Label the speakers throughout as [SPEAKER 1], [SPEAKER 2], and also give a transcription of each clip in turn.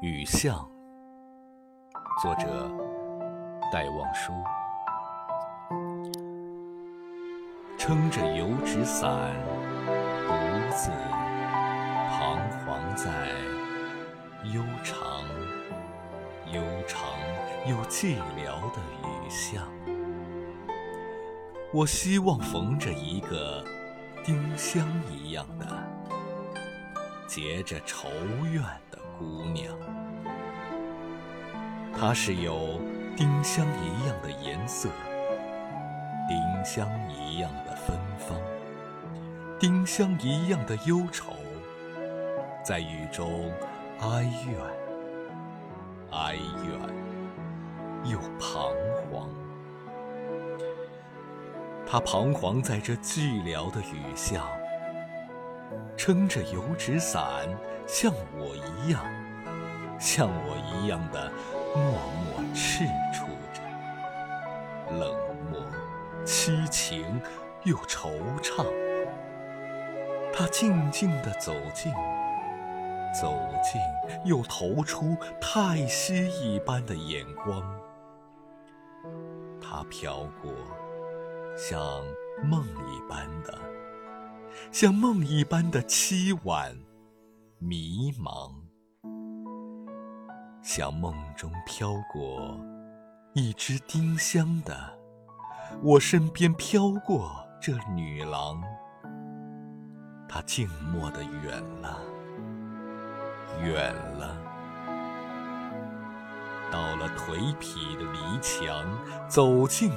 [SPEAKER 1] 雨巷，作者戴望舒。撑着油纸伞，独自彷徨在悠长、悠长又寂寥的雨巷。我希望逢着一个丁香一样的、结着愁怨的姑娘。她是有丁香一样的颜色，丁香一样的芬芳，丁香一样的忧愁，在雨中哀怨、哀怨又彷他。彷徨在这寂寥的雨巷，撑着油纸伞，像我一样，像我一样的默默赤出着，冷漠、凄情又惆怅。她静静地走近，走近又投出叹息一般的眼光。她飘过。像梦一般的，像梦一般的凄婉、迷茫，像梦中飘过一只丁香的，我身边飘过这女郎，她静默的远了，远了，到了颓圮的篱墙，走进。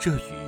[SPEAKER 1] 这雨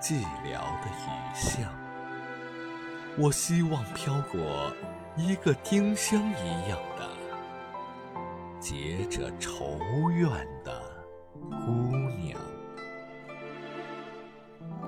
[SPEAKER 1] 寂寥的雨巷，我希望飘过一个丁香一样的、结着愁怨的。